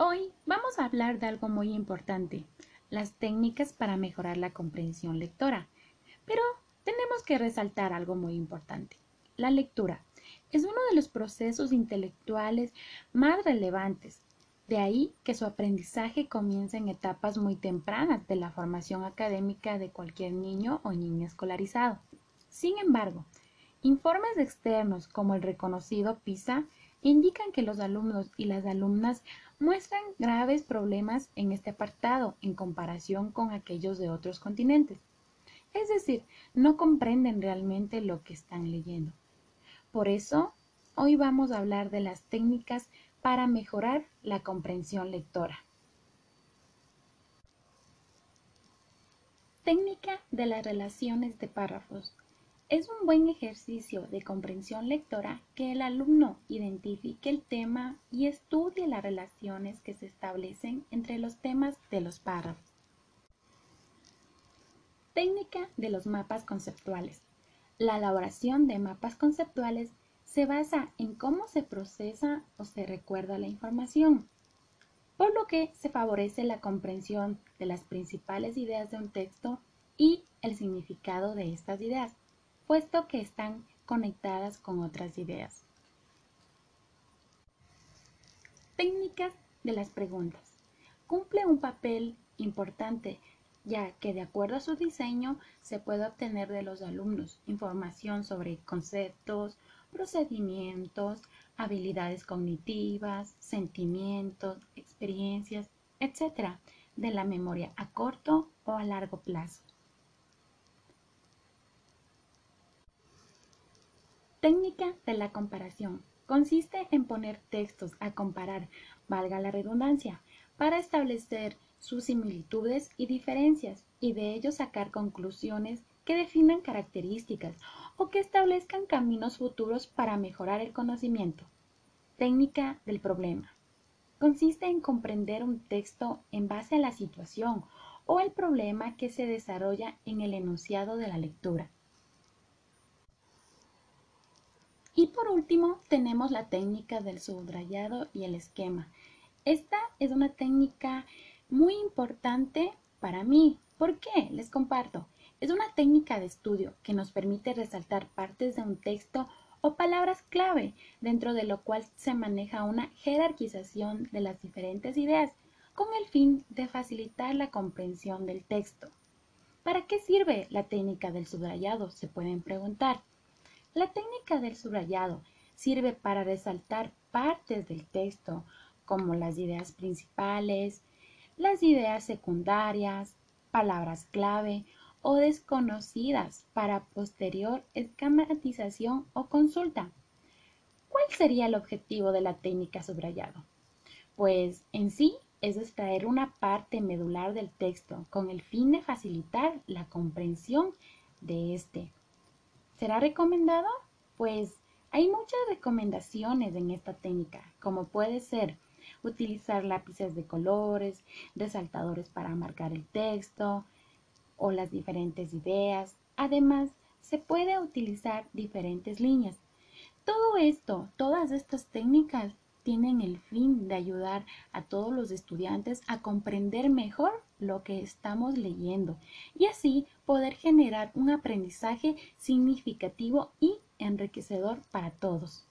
Hoy vamos a hablar de algo muy importante, las técnicas para mejorar la comprensión lectora. Pero tenemos que resaltar algo muy importante. La lectura es uno de los procesos intelectuales más relevantes. De ahí que su aprendizaje comienza en etapas muy tempranas de la formación académica de cualquier niño o niña escolarizado. Sin embargo, informes externos como el reconocido PISA indican que los alumnos y las alumnas muestran graves problemas en este apartado en comparación con aquellos de otros continentes. Es decir, no comprenden realmente lo que están leyendo. Por eso, hoy vamos a hablar de las técnicas para mejorar la comprensión lectora. Técnica de las relaciones de párrafos. Es un buen ejercicio de comprensión lectora que el alumno identifique el tema y estudie las relaciones que se establecen entre los temas de los párrafos. Técnica de los mapas conceptuales. La elaboración de mapas conceptuales se basa en cómo se procesa o se recuerda la información, por lo que se favorece la comprensión de las principales ideas de un texto y el significado de estas ideas puesto que están conectadas con otras ideas. Técnicas de las preguntas. Cumple un papel importante ya que de acuerdo a su diseño se puede obtener de los alumnos información sobre conceptos, procedimientos, habilidades cognitivas, sentimientos, experiencias, etc., de la memoria a corto o a largo plazo. Técnica de la comparación. Consiste en poner textos a comparar, valga la redundancia, para establecer sus similitudes y diferencias y de ello sacar conclusiones que definan características o que establezcan caminos futuros para mejorar el conocimiento. Técnica del problema. Consiste en comprender un texto en base a la situación o el problema que se desarrolla en el enunciado de la lectura. Y por último, tenemos la técnica del subrayado y el esquema. Esta es una técnica muy importante para mí. ¿Por qué? Les comparto. Es una técnica de estudio que nos permite resaltar partes de un texto o palabras clave, dentro de lo cual se maneja una jerarquización de las diferentes ideas con el fin de facilitar la comprensión del texto. ¿Para qué sirve la técnica del subrayado? Se pueden preguntar. La técnica del subrayado sirve para resaltar partes del texto, como las ideas principales, las ideas secundarias, palabras clave o desconocidas para posterior esquematización o consulta. ¿Cuál sería el objetivo de la técnica subrayado? Pues en sí es extraer una parte medular del texto con el fin de facilitar la comprensión de este ¿Será recomendado? Pues hay muchas recomendaciones en esta técnica, como puede ser utilizar lápices de colores, resaltadores para marcar el texto o las diferentes ideas. Además, se puede utilizar diferentes líneas. Todo esto, todas estas técnicas tienen el fin de ayudar a todos los estudiantes a comprender mejor lo que estamos leyendo y así poder generar un aprendizaje significativo y enriquecedor para todos.